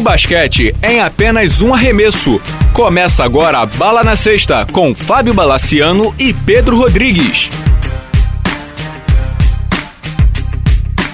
Basquete em apenas um arremesso. Começa agora a Bala na Sexta com Fábio Balaciano e Pedro Rodrigues.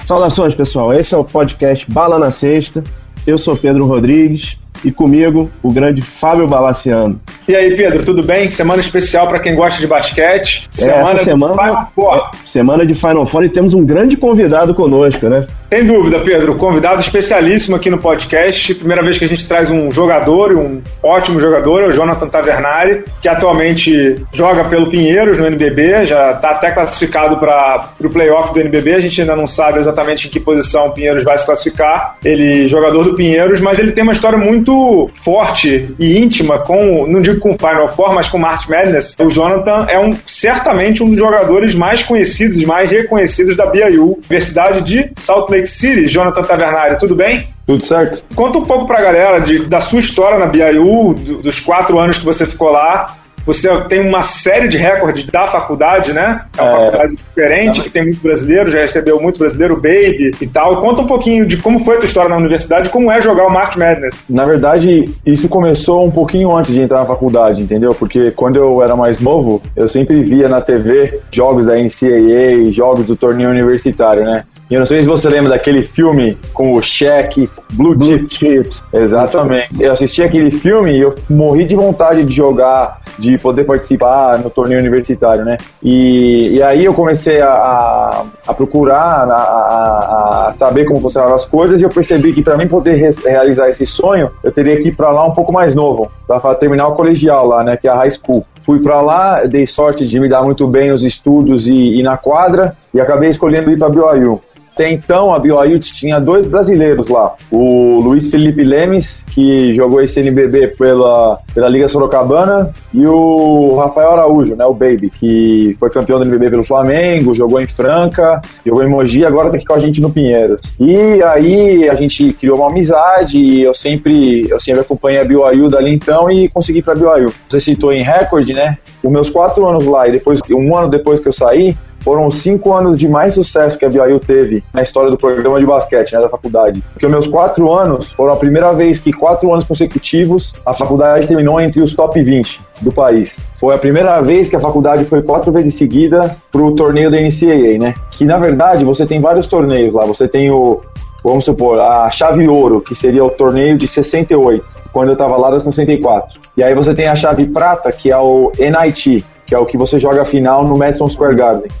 Saudações, pessoal. Esse é o podcast Bala na Sexta. Eu sou Pedro Rodrigues e comigo o grande Fábio Balaciano. E aí, Pedro, tudo bem? Semana especial para quem gosta de basquete. Semana, é, semana, Final Four. É, semana de Final Four e temos um grande convidado conosco, né? Sem dúvida, Pedro. Convidado especialíssimo aqui no podcast. Primeira vez que a gente traz um jogador, um ótimo jogador, é o Jonathan Tavernari, que atualmente joga pelo Pinheiros no NBB, já está até classificado para o playoff do NBB. A gente ainda não sabe exatamente em que posição o Pinheiros vai se classificar. Ele jogador do Pinheiros, mas ele tem uma história muito forte e íntima com, não digo com Final Four, mas com March Madness. O Jonathan é um certamente um dos jogadores mais conhecidos, mais reconhecidos da BYU, Universidade de Salt Lake City. Jonathan Tavernari, tudo bem? Tudo certo. Conta um pouco pra galera de, da sua história na BYU, do, dos quatro anos que você ficou lá, você tem uma série de recordes da faculdade, né? É uma é, faculdade diferente, que tem muito brasileiro, já recebeu muito brasileiro, Baby e tal. Conta um pouquinho de como foi a tua história na universidade, como é jogar o March Madness. Na verdade, isso começou um pouquinho antes de entrar na faculdade, entendeu? Porque quando eu era mais novo, eu sempre via na TV jogos da NCAA, jogos do torneio universitário, né? Eu não sei se você lembra daquele filme com o Shaq, Blue, Blue Chips. Exatamente. Eu assisti aquele filme e eu morri de vontade de jogar, de poder participar no torneio universitário, né? E, e aí eu comecei a, a, a procurar, a, a, saber como funcionavam as coisas e eu percebi que para mim poder re realizar esse sonho, eu teria que ir para lá um pouco mais novo, para terminar o colegial lá, né? Que é a high school. Fui para lá, dei sorte de me dar muito bem nos estudos e, e na quadra e acabei escolhendo ir para BYU. Até então, a BYU tinha dois brasileiros lá. O Luiz Felipe Lemes, que jogou esse NBB pela, pela Liga Sorocabana, e o Rafael Araújo, né, o Baby, que foi campeão do NBB pelo Flamengo, jogou em Franca, jogou em Mogi, agora tá aqui com a gente no Pinheiros. E aí a gente criou uma amizade e eu sempre, eu sempre acompanhei a BYU dali então e consegui ir pra BYU. Você citou em recorde, né? Os meus quatro anos lá e depois, um ano depois que eu saí, foram cinco anos de mais sucesso que a BYU teve na história do programa de basquete, né, da faculdade. Porque meus quatro anos foram a primeira vez que quatro anos consecutivos a faculdade terminou entre os top 20 do país. Foi a primeira vez que a faculdade foi quatro vezes seguidas para o torneio da NCAA, né? Que na verdade você tem vários torneios lá. Você tem o, vamos supor, a chave ouro, que seria o torneio de 68, quando eu estava lá era 64. E aí você tem a chave prata, que é o NIT, que é o que você joga a final no Madison Square Garden.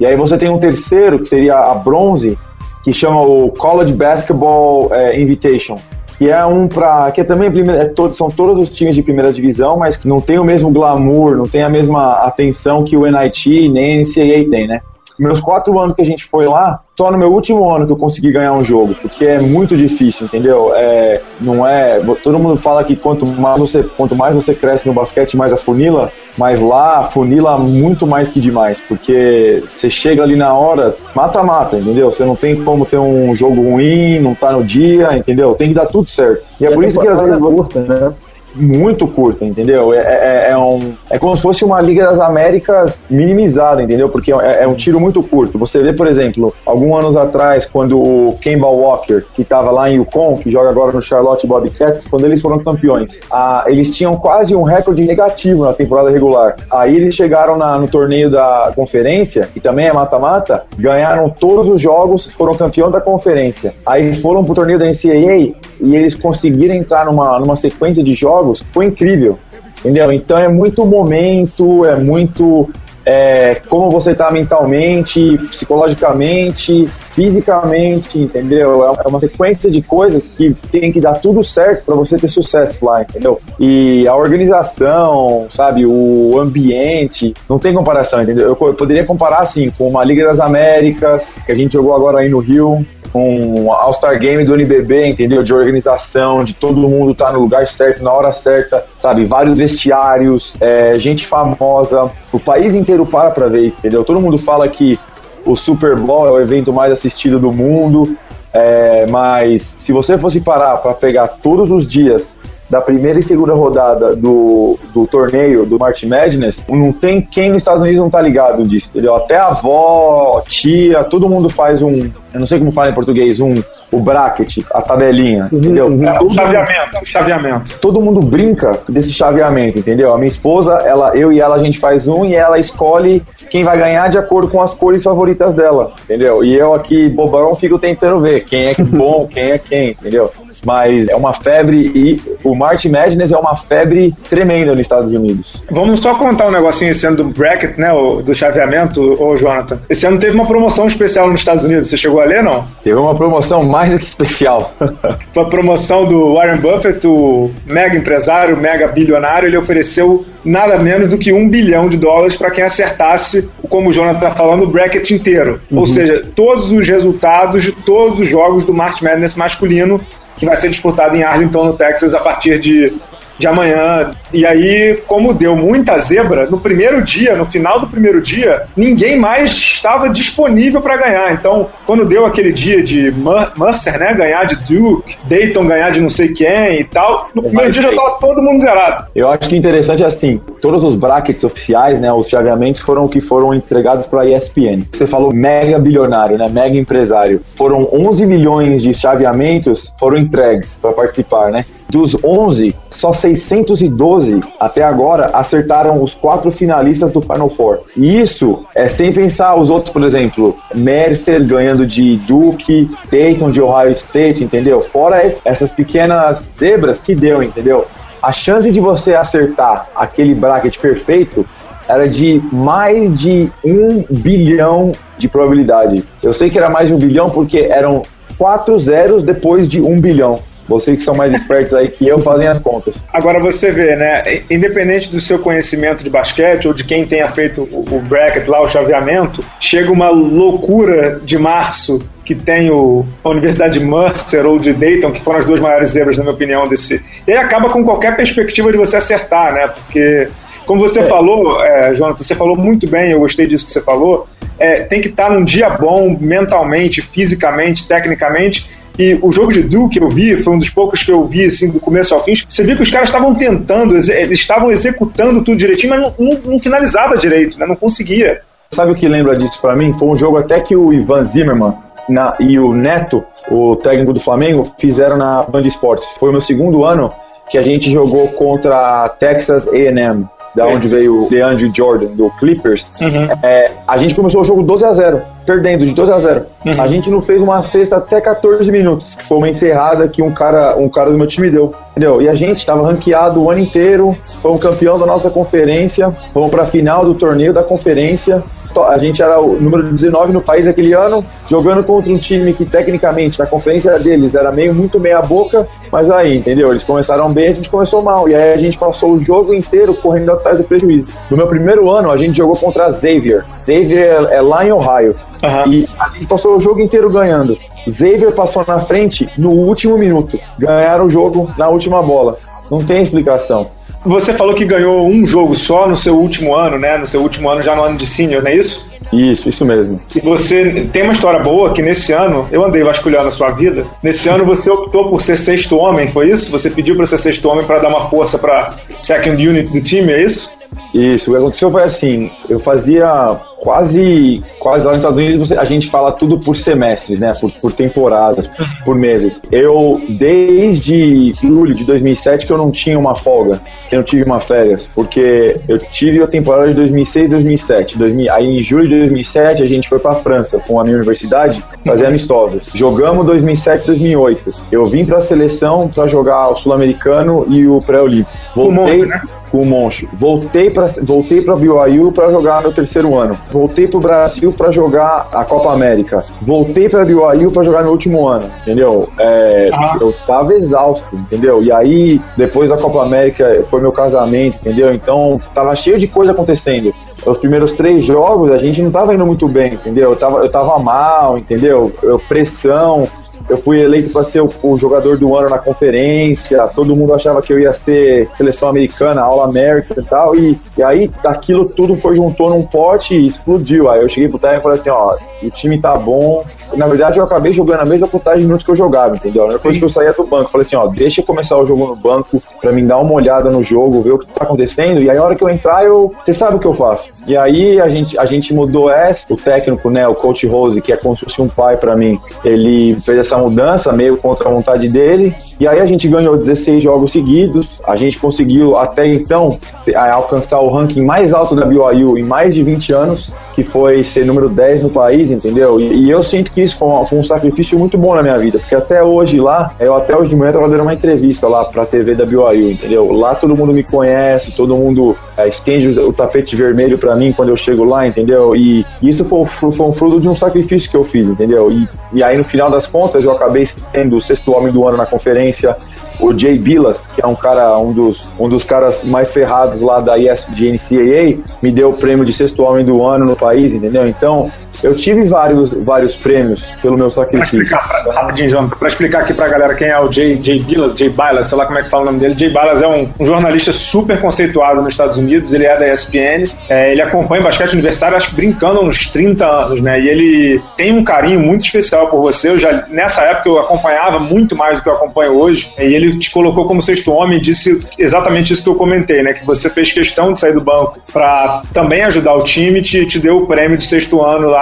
E aí você tem um terceiro, que seria a bronze, que chama o College Basketball é, Invitation. Que é um para que é também é todo, são todos os times de primeira divisão, mas que não tem o mesmo glamour, não tem a mesma atenção que o NIT nem a NCAA tem, né? Meus quatro anos que a gente foi lá, só no meu último ano que eu consegui ganhar um jogo, porque é muito difícil, entendeu? É, não é. Todo mundo fala que quanto mais você, quanto mais você cresce no basquete, mais a funila, mas lá funila muito mais que demais, porque você chega ali na hora, mata-mata, entendeu? Você não tem como ter um jogo ruim, não tá no dia, entendeu? Tem que dar tudo certo. E, é por isso que às vezes. Curta, né? Muito curta, entendeu? É, é, é, um, é como se fosse uma Liga das Américas minimizada, entendeu? Porque é, é um tiro muito curto. Você vê, por exemplo, alguns anos atrás, quando o Kemba Walker, que estava lá em Yukon, que joga agora no Charlotte Bobcats, quando eles foram campeões, a, eles tinham quase um recorde negativo na temporada regular. Aí eles chegaram na, no torneio da conferência, que também é mata-mata, ganharam todos os jogos, foram campeão da conferência. Aí foram pro torneio da NCAA e eles conseguiram entrar numa, numa sequência de jogos foi incrível. Entendeu? Então é muito momento, é muito é, como você está mentalmente, psicologicamente, fisicamente, entendeu? É uma sequência de coisas que tem que dar tudo certo para você ter sucesso lá, entendeu? E a organização, sabe, o ambiente, não tem comparação, entendeu? Eu, eu poderia comparar assim com uma Liga das Américas que a gente jogou agora aí no Rio, um All-Star Game do NBB, entendeu? De organização, de todo mundo estar tá no lugar certo, na hora certa, sabe? Vários vestiários, é, gente famosa, o país inteiro para pra ver isso, entendeu? Todo mundo fala que o Super Bowl é o evento mais assistido do mundo, é, mas se você fosse parar para pegar todos os dias da primeira e segunda rodada do, do torneio do March Madness, não tem quem nos Estados Unidos não tá ligado disso, entendeu? Até a avó, tia, todo mundo faz um, eu não sei como fala em português, um o bracket, a tabelinha, uhum, entendeu? Uhum. É, o chaveamento, o chaveamento. Todo mundo brinca desse chaveamento, entendeu? A minha esposa, ela, eu e ela, a gente faz um e ela escolhe quem vai ganhar de acordo com as cores favoritas dela, entendeu? E eu aqui, bobão, fico tentando ver quem é bom, quem é quem, entendeu? Mas é uma febre e o March Madness é uma febre tremenda nos Estados Unidos. Vamos só contar um negocinho esse ano do bracket, né, do chaveamento, ô Jonathan. Esse ano teve uma promoção especial nos Estados Unidos, você chegou a ler, não? Teve uma promoção mais do que especial. Foi a promoção do Warren Buffett, o mega empresário, mega bilionário, ele ofereceu nada menos do que um bilhão de dólares para quem acertasse, como o Jonathan está falando, o bracket inteiro. Uhum. Ou seja, todos os resultados de todos os jogos do March Madness masculino que vai ser disputado em Arlington, no Texas, a partir de de amanhã. E aí, como deu muita zebra, no primeiro dia, no final do primeiro dia, ninguém mais estava disponível para ganhar. Então, quando deu aquele dia de Mercer, né, ganhar de Duke, Dayton ganhar de não sei quem e tal, no primeiro dia já estava todo mundo zerado. Eu acho que interessante é assim, todos os brackets oficiais, né, os chaveamentos foram que foram entregados para a ESPN. Você falou mega bilionário, né, mega empresário. Foram 11 milhões de chaveamentos foram entregues para participar, né? Dos 11, só 612 até agora acertaram os quatro finalistas do Final Four. E isso é sem pensar os outros, por exemplo, Mercer ganhando de Duke, Dayton de Ohio State, entendeu? Fora essas pequenas zebras que deu, entendeu? A chance de você acertar aquele bracket perfeito era de mais de um bilhão de probabilidade. Eu sei que era mais de um bilhão porque eram quatro zeros depois de um bilhão. Vocês que são mais espertos aí que eu fazem as contas. Agora você vê, né? Independente do seu conhecimento de basquete ou de quem tenha feito o bracket lá, o chaveamento, chega uma loucura de março que tem o, a Universidade de Mercer ou de Dayton, que foram as duas maiores zebras, na minha opinião, desse. E aí acaba com qualquer perspectiva de você acertar, né? Porque, como você é. falou, é, Jonathan, você falou muito bem, eu gostei disso que você falou. É, tem que estar num dia bom mentalmente, fisicamente, tecnicamente e o jogo de Duke que eu vi, foi um dos poucos que eu vi, assim, do começo ao fim. Você viu que os caras estavam tentando, eles estavam executando tudo direitinho, mas não, não, não finalizava direito, né? Não conseguia. Sabe o que lembra disso para mim? Foi um jogo até que o Ivan Zimmerman na, e o Neto, o técnico do Flamengo, fizeram na Band Esportes. Foi o meu segundo ano que a gente jogou contra a Texas A&M da onde veio o DeAndre Jordan, do Clippers, uhum. é, a gente começou o jogo 12 a 0 perdendo de 12 a 0 uhum. A gente não fez uma cesta até 14 minutos, que foi uma enterrada que um cara, um cara do meu time deu. Entendeu? E a gente estava ranqueado o ano inteiro, fomos campeão da nossa conferência, fomos para a final do torneio da conferência. A gente era o número 19 no país aquele ano, jogando contra um time que tecnicamente na conferência deles era meio muito meia boca, mas aí, entendeu? Eles começaram bem, a gente começou mal. E aí a gente passou o jogo inteiro correndo atrás do prejuízo. No meu primeiro ano, a gente jogou contra Xavier. Xavier é lá em Ohio. Uhum. E a gente passou o jogo inteiro ganhando. Xavier passou na frente no último minuto. Ganharam o jogo na última bola. Não tem explicação. Você falou que ganhou um jogo só no seu último ano, né? No seu último ano, já no ano de senior, não é isso? Isso, isso mesmo. E você tem uma história boa que nesse ano, eu andei vasculhando a sua vida. Nesse ano você optou por ser sexto homem, foi isso? Você pediu para ser sexto homem para dar uma força para second unit do time, é isso? Isso, o que aconteceu foi assim, eu fazia quase, quase lá nos Estados Unidos a gente fala tudo por semestres, né, por, por temporadas, por meses. Eu, desde julho de 2007 que eu não tinha uma folga, eu não tive uma férias, porque eu tive a temporada de 2006 2007. 2000, aí em julho de 2007 a gente foi para França com a minha universidade fazer amistosos. Jogamos 2007 2008. Eu vim para a seleção para jogar o Sul-Americano e o pré-olímpico. Voltei, né? Com o Moncho. Voltei para voltei para BYU para jogar meu terceiro ano. Voltei para o Brasil para jogar a Copa América. Voltei para BYU para jogar no último ano, entendeu? É, Eu tava exausto, entendeu? E aí depois da Copa América foi meu casamento, entendeu? Então tava cheio de coisa acontecendo os primeiros três jogos a gente não tava indo muito bem, entendeu? Eu tava, eu tava mal, entendeu? Eu, pressão, eu fui eleito para ser o, o, jogador do ano na conferência, todo mundo achava que eu ia ser seleção americana, All American e tal, e, e aí daquilo tudo foi juntou num pote e explodiu. Aí eu cheguei pro técnico e falei assim, ó, o time tá bom. Na verdade, eu acabei jogando a mesma quantidade de minutos que eu jogava, entendeu? A única coisa que eu saía do banco, falei assim, ó, deixa eu começar o jogo no banco para mim dar uma olhada no jogo, ver o que tá acontecendo, e aí a hora que eu entrar, eu. Você sabe o que eu faço. E aí a gente, a gente mudou essa, o técnico, né, o coach Rose, que é como se fosse um pai para mim, ele fez essa mudança meio contra a vontade dele, e aí a gente ganhou 16 jogos seguidos, a gente conseguiu até então alcançar o ranking mais alto da BYU em mais de 20 anos, que foi ser número 10 no país, entendeu? E, e eu sinto que isso foi um, foi um, sacrifício muito bom na minha vida, porque até hoje lá, eu até hoje de manhã tava dando uma entrevista lá pra TV da BYU, entendeu? Lá todo mundo me conhece, todo mundo é, estende o, tapete vermelho para mim quando eu chego lá, entendeu? E, isso foi, foi, um fruto de um sacrifício que eu fiz, entendeu? E, e aí no final das contas eu acabei sendo o sexto homem do ano na conferência, o Jay Billas, que é um cara, um dos, um dos caras mais ferrados lá da IS, NCAA, me deu o prêmio de sexto homem do ano no país, entendeu? Então, eu tive vários, vários prêmios pelo meu sacrifício. Pra explicar, pra, rapidinho, João, pra explicar aqui pra galera quem é o Jay, Jay Billas, Jay Bilas, sei lá como é que fala o nome dele. Jay Bilas é um, um jornalista super conceituado nos Estados Unidos, ele é da ESPN, é, ele acompanha basquete universitário, acho que brincando há uns 30 anos, né? E ele tem um carinho muito especial por você. Eu já, nessa época, eu acompanhava muito mais do que eu acompanho hoje, e ele te colocou como sexto homem e disse exatamente isso que eu comentei, né? Que você fez questão de sair do banco para também ajudar o time e te, te deu o prêmio de sexto ano lá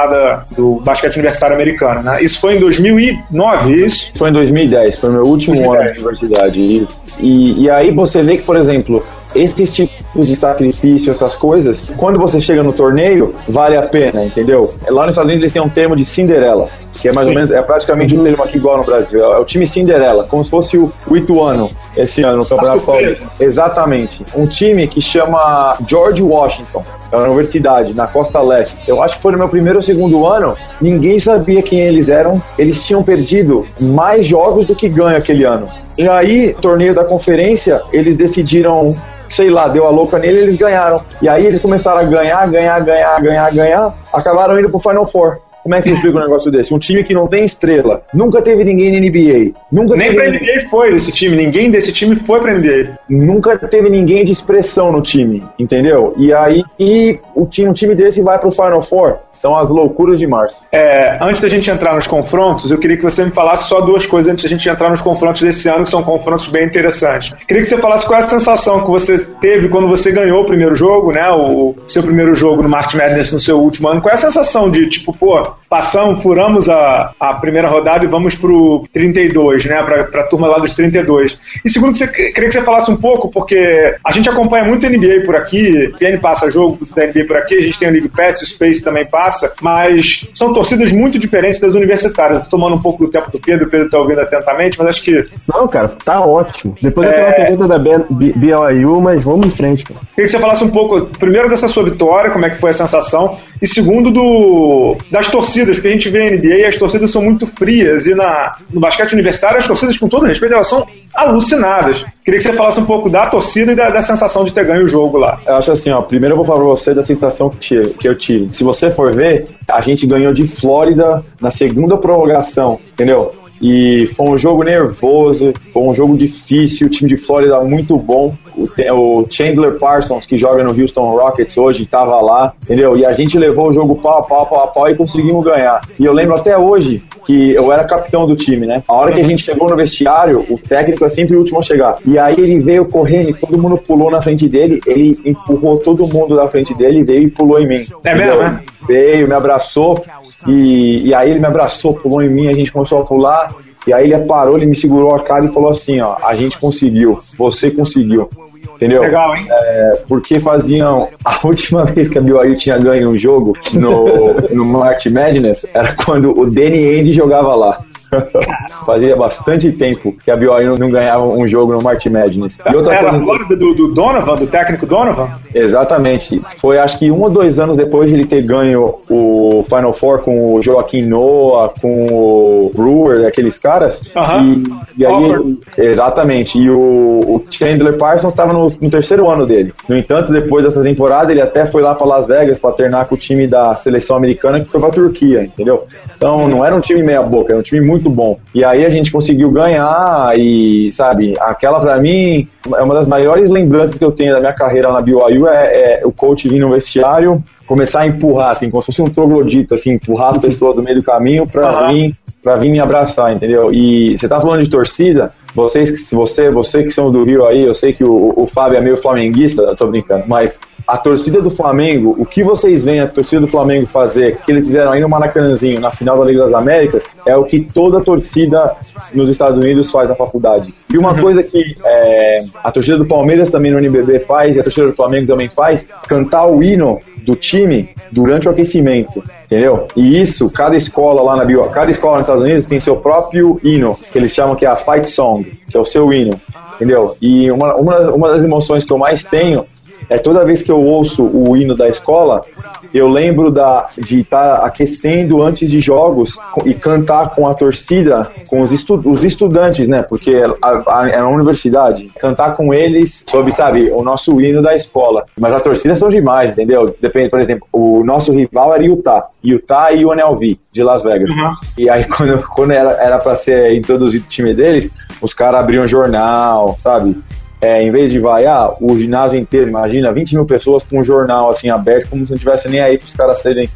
do basquete universitário americano, né? Isso foi em 2009, isso? Foi em 2010, foi meu último 2010. ano de universidade. E, e aí você vê que, por exemplo, esses tipos de sacrifício, essas coisas, quando você chega no torneio, vale a pena, entendeu? Lá nos Estados Unidos eles têm um termo de Cinderela, que é mais Sim. ou menos, é praticamente uhum. um termo aqui igual no Brasil. É o time Cinderela, como se fosse o, o Ituano esse ano no Campeonato Paulista. Exatamente. Um time que chama George Washington. É uma universidade na costa leste. Eu acho que foi no meu primeiro ou segundo ano, ninguém sabia quem eles eram. Eles tinham perdido mais jogos do que ganho aquele ano. E aí, torneio da conferência, eles decidiram sei lá, deu a louca nele, eles ganharam. E aí eles começaram a ganhar, ganhar, ganhar, ganhar, ganhar, acabaram indo pro Final Four. Como é que você explica um negócio desse? Um time que não tem estrela, nunca teve ninguém na NBA. Nunca Nem pra ninguém... NBA foi esse time, ninguém desse time foi pra NBA. Nunca teve ninguém de expressão no time, entendeu? E aí e o time, um time desse vai pro Final Four. São as loucuras de março. É, antes da gente entrar nos confrontos, eu queria que você me falasse só duas coisas antes da gente entrar nos confrontos desse ano, que são confrontos bem interessantes. Queria que você falasse qual é a sensação que você teve quando você ganhou o primeiro jogo, né? O seu primeiro jogo no March Madness no seu último ano. Qual é a sensação de, tipo, pô, passamos, furamos a, a primeira rodada e vamos pro 32, né? Pra, pra turma lá dos 32. E segundo, você, queria que você falasse um pouco, porque a gente acompanha muito NBA por aqui, TN passa jogo da NBA por aqui, a gente tem o League Pass, o Space também passa mas são torcidas muito diferentes das universitárias. Estou tomando um pouco do tempo do Pedro, o Pedro está ouvindo atentamente, mas acho que. Não, cara, tá ótimo. Depois é... eu tenho uma pergunta da BYU, mas vamos em frente, cara. Queria que você falasse um pouco, primeiro, dessa sua vitória, como é que foi a sensação, e segundo, do, das torcidas, porque a gente vê a NBA as torcidas são muito frias, e na, no basquete universitário, as torcidas, com todo respeito, elas são alucinadas. Queria que você falasse um pouco da torcida e da, da sensação de ter ganho o jogo lá. Eu acho assim, ó, primeiro eu vou falar pra você da sensação que, que eu tive. Se você for ver, a gente ganhou de Flórida na segunda prorrogação, entendeu? E foi um jogo nervoso, foi um jogo difícil, o time de Flórida muito bom. O, Chandler Parsons, que joga no Houston Rockets hoje, estava lá, entendeu? E a gente levou o jogo pau a pau, pau a pau e conseguimos ganhar. E eu lembro até hoje que eu era capitão do time, né? A hora que a gente chegou no vestiário, o técnico é sempre o último a chegar. E aí ele veio correndo e todo mundo pulou na frente dele, ele empurrou todo mundo na frente dele, veio e pulou em mim. É mesmo, né? Veio, me abraçou, e, e aí ele me abraçou, pulou em mim, a gente começou a pular. E aí ele parou, ele me segurou a cara e falou assim, ó, a gente conseguiu, você conseguiu. Entendeu? Legal, hein? É, porque faziam. A última vez que a BYU tinha ganho um jogo no, no March Madness era quando o Danny Ainge jogava lá. Fazia bastante tempo que a BYU não ganhava um jogo no March Madness. E outra Era coisa... do, do Donovan, do técnico Donovan? Exatamente. Foi acho que um ou dois anos depois de ele ter ganho o Final Four com o Joaquim Noah, com o Brewer, aqueles caras. Uh -huh. e, e, aí, exatamente. E o, o Chandler Parsons estava no, no, terceiro ano dele. No entanto, depois dessa temporada, ele até foi lá para Las Vegas para treinar com o time da seleção americana que foi para Turquia, entendeu? Então, não era um time meia boca, era um time muito muito bom. E aí a gente conseguiu ganhar e, sabe, aquela para mim é uma das maiores lembranças que eu tenho da minha carreira na BYU é, é o coach vir no vestiário, começar a empurrar, assim, como se fosse um troglodita, assim, empurrar as pessoas do meio do caminho para uhum. vir para vir me abraçar, entendeu? E você tá falando de torcida, vocês, você, você que são do Rio aí, eu sei que o, o Fábio é meio flamenguista, tô brincando, mas a torcida do Flamengo, o que vocês veem a torcida do Flamengo fazer, que eles fizeram aí no Maracanãzinho, na final da Liga das Américas, é o que toda torcida nos Estados Unidos faz na faculdade. E uma uhum. coisa que é, a torcida do Palmeiras também no NBB faz, e a torcida do Flamengo também faz, cantar o hino do time durante o aquecimento, entendeu? E isso, cada escola lá na bio, cada escola nos Estados Unidos tem seu próprio hino, que eles chamam que é a fight song, que é o seu hino, entendeu? E uma, uma, uma das emoções que eu mais tenho é toda vez que eu ouço o hino da escola, eu lembro da, de estar tá aquecendo antes de jogos e cantar com a torcida, com os, estu, os estudantes, né? Porque é uma universidade. Cantar com eles sobre, sabe, o nosso hino da escola. Mas a torcida são demais, entendeu? Depende, por exemplo, o nosso rival era Utah. Utah e UNLV, de Las Vegas. Uhum. E aí, quando, quando era, era pra ser introduzido o time deles, os caras abriam jornal, sabe? É, em vez de vaiar o ginásio inteiro, imagina 20 mil pessoas com um jornal assim aberto, como se não tivesse nem aí para os caras serem,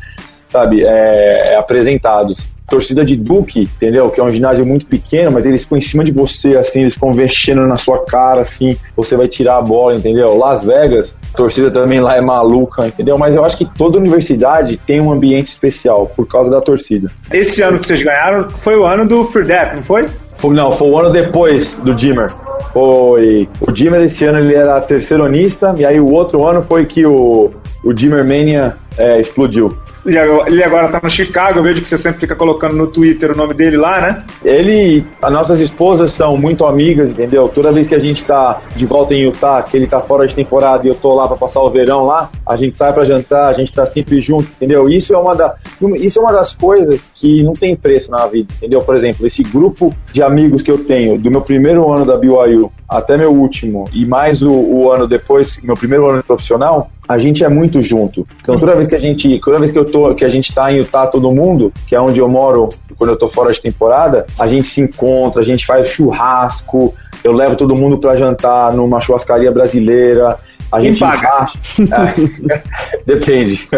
sabe, é, é, apresentados. Torcida de Duque, entendeu? Que é um ginásio muito pequeno, mas eles ficam em cima de você, assim, eles ficam mexendo na sua cara, assim, você vai tirar a bola, entendeu? Las Vegas, a torcida também lá é maluca, entendeu? Mas eu acho que toda universidade tem um ambiente especial por causa da torcida. Esse ano que vocês ganharam foi o ano do Free não foi? Não, foi o ano depois do Dimmer. Foi. O Dimmer esse ano ele era terceironista, e aí o outro ano foi que o, o Dimmer Mania é, explodiu. Ele agora tá no Chicago, eu vejo que você sempre fica colocando no Twitter o nome dele lá, né? Ele, as nossas esposas são muito amigas, entendeu? Toda vez que a gente tá de volta em Utah, que ele tá fora de temporada e eu tô lá para passar o verão lá, a gente sai para jantar, a gente tá sempre junto, entendeu? Isso é uma da, isso é uma das coisas que não tem preço na vida, entendeu? Por exemplo, esse grupo de amigos que eu tenho do meu primeiro ano da BYU até meu último e mais o, o ano depois, meu primeiro ano profissional, a gente é muito junto. Então toda vez que a gente, toda vez que eu tô, que a gente tá em Utah todo mundo, que é onde eu moro quando eu tô fora de temporada, a gente se encontra, a gente faz churrasco, eu levo todo mundo para jantar numa churrascaria brasileira, a gente paga. É, depende.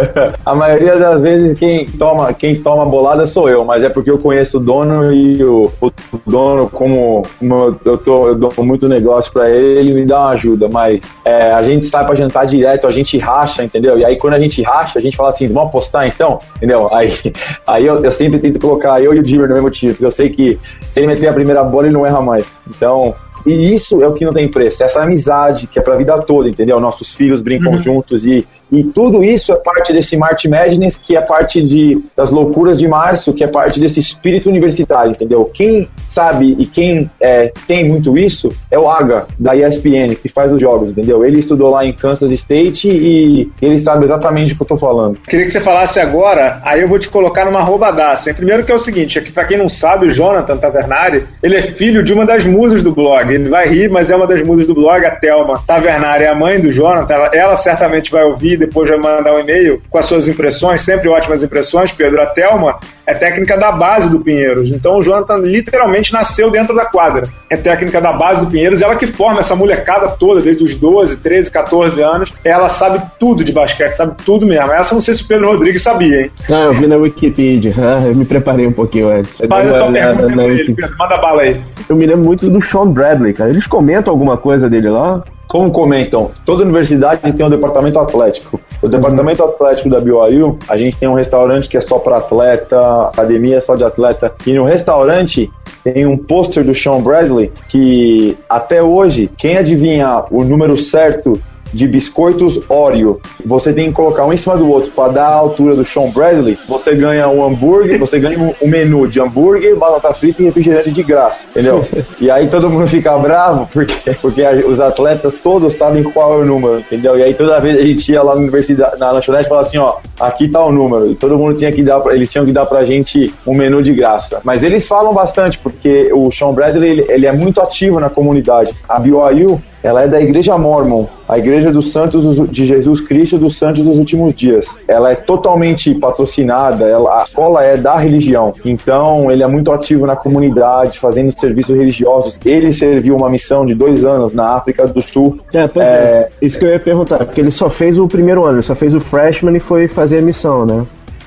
A maioria das vezes quem toma, quem toma bolada sou eu, mas é porque eu conheço o dono e o, o dono, como, como, eu, tô, eu dou muito negócio para ele, ele me dá uma ajuda. Mas é, a gente sai para jantar direto, a gente racha, entendeu? E aí quando a gente racha, a gente fala assim, vamos apostar então? Entendeu? Aí, aí eu, eu sempre tento colocar eu e o Jimmer no mesmo time, porque eu sei que se ele meter a primeira bola, ele não erra mais. Então, e isso é o que não tem preço, essa amizade que é pra vida toda, entendeu? Nossos filhos brincam uhum. juntos e e tudo isso é parte desse March Madness, que é parte de, das loucuras de março, que é parte desse espírito universitário, entendeu? Quem sabe e quem é, tem muito isso é o Aga, da ESPN, que faz os jogos, entendeu? Ele estudou lá em Kansas State e ele sabe exatamente o que eu tô falando. Queria que você falasse agora, aí eu vou te colocar numa roubadaça. Primeiro que é o seguinte, aqui para quem não sabe, o Jonathan Tavernari, ele é filho de uma das musas do blog. Ele vai rir, mas é uma das musas do blog, a Thelma Tavernari, é a mãe do Jonathan. Ela, ela certamente vai ouvir depois vai mandar um e-mail com as suas impressões, sempre ótimas impressões, Pedro. A Thelma é técnica da base do Pinheiros. Então o Jonathan literalmente nasceu dentro da quadra. É técnica da base do Pinheiros, ela que forma essa molecada toda, desde os 12, 13, 14 anos. Ela sabe tudo de basquete, sabe tudo mesmo. Essa não sei se o Pedro Rodrigues sabia, hein? Ah, eu vi na Wikipedia. Ah, eu me preparei um pouquinho antes. Mas eu tô perguntando ele, Pedro, manda bala aí. Eu me lembro muito do Sean Bradley, cara. Eles comentam alguma coisa dele lá? Como comentam, toda universidade tem um departamento atlético. O departamento atlético da BYU, a gente tem um restaurante que é só para atleta, academia é só de atleta. E no restaurante tem um pôster do Sean Bradley que até hoje, quem adivinhar o número certo de biscoitos Oreo. Você tem que colocar um em cima do outro para dar a altura do Sean Bradley. Você ganha um hambúrguer, você ganha um menu de hambúrguer, batata frita e refrigerante de graça, entendeu? E aí todo mundo fica bravo porque, porque os atletas todos sabem qual é o número, entendeu? E aí toda vez a gente ia lá na universidade, na lanchonete falava assim, ó, aqui tá o número. E todo mundo tinha que dar, eles tinham que dar pra gente um menu de graça. Mas eles falam bastante porque o Sean Bradley ele, ele é muito ativo na comunidade. A BYU ela é da Igreja Mormon, a Igreja dos Santos de Jesus Cristo dos Santos dos Últimos Dias. Ela é totalmente patrocinada, ela, a escola é da religião. Então, ele é muito ativo na comunidade, fazendo serviços religiosos. Ele serviu uma missão de dois anos na África do Sul. É, pois é. é. Isso que eu ia perguntar, porque ele só fez o primeiro ano, ele só fez o freshman e foi fazer a missão, né?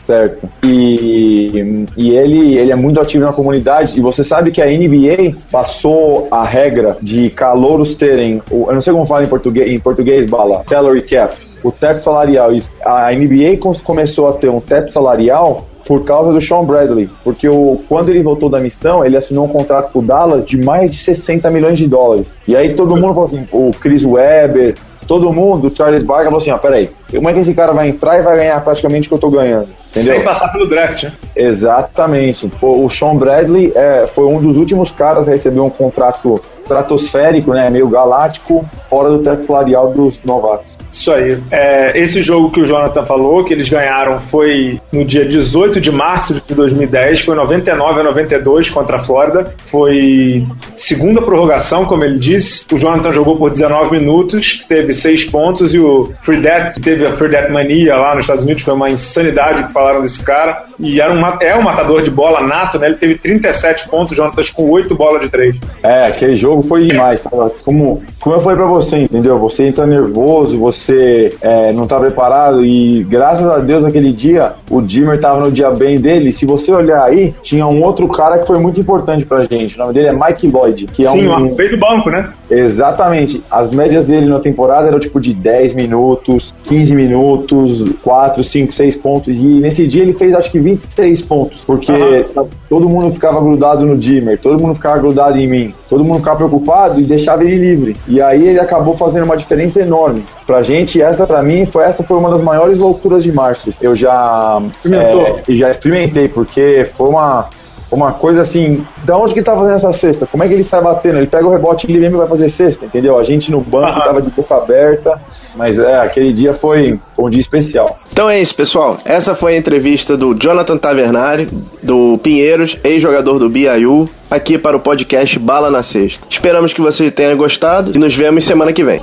Certo? E, e ele, ele é muito ativo na comunidade. E você sabe que a NBA passou a regra de calouros terem, eu não sei como fala em português, em português bala, salary cap, o teto salarial. A NBA começou a ter um teto salarial por causa do Sean Bradley, porque o, quando ele voltou da missão, ele assinou um contrato com o Dallas de mais de 60 milhões de dólares. E aí todo mundo falou assim, o Chris Webber, todo mundo, o Charles Barker falou assim, ó, peraí, como é que esse cara vai entrar e vai ganhar praticamente o que eu tô ganhando? Entendeu? Sem passar pelo draft, né? Exatamente. O Sean Bradley é, foi um dos últimos caras a receber um contrato estratosférico, né, meio galáctico, fora do teto salarial dos novatos. Isso aí. É, esse jogo que o Jonathan falou, que eles ganharam, foi no dia 18 de março de 2010, foi 99 a 92 contra a Flórida. Foi segunda prorrogação, como ele disse. O Jonathan jogou por 19 minutos, teve 6 pontos e o Free Death, teve a Free Death mania lá nos Estados Unidos, foi uma insanidade que falaram desse cara. E era um, é um matador de bola nato, né? Ele teve 37 pontos, o Jonathan com 8 bolas de 3. É, aquele jogo foi demais. Como, como eu falei pra você, entendeu? Você entra nervoso, você é, não tá preparado e graças a Deus aquele dia o Dimmer tava no dia bem dele. Se você olhar aí, tinha um outro cara que foi muito importante pra gente. O nome dele é Mike Lloyd, que é Sim, um. Sim, do banco, né? Exatamente. As médias dele na temporada eram tipo de 10 minutos, 15 minutos, 4, 5, 6 pontos. E nesse dia ele fez acho que 26 pontos, porque uhum. todo mundo ficava grudado no Dimmer, todo mundo ficava grudado em mim, todo mundo ficava preocupado e deixava ele livre. E aí ele acabou fazendo uma diferença enorme. Pra gente, essa pra mim foi essa foi uma das maiores loucuras de março. Eu já, é, já experimentei, porque foi uma uma coisa assim, da onde que ele tá fazendo essa cesta? Como é que ele sai batendo? Ele pega o rebote e ele mesmo vai fazer cesta, entendeu? A gente no banco tava de boca aberta, mas é, aquele dia foi, foi um dia especial. Então é isso, pessoal. Essa foi a entrevista do Jonathan Tavernari, do Pinheiros, ex-jogador do BIU, aqui para o podcast Bala na Sexta. Esperamos que você tenha gostado e nos vemos semana que vem.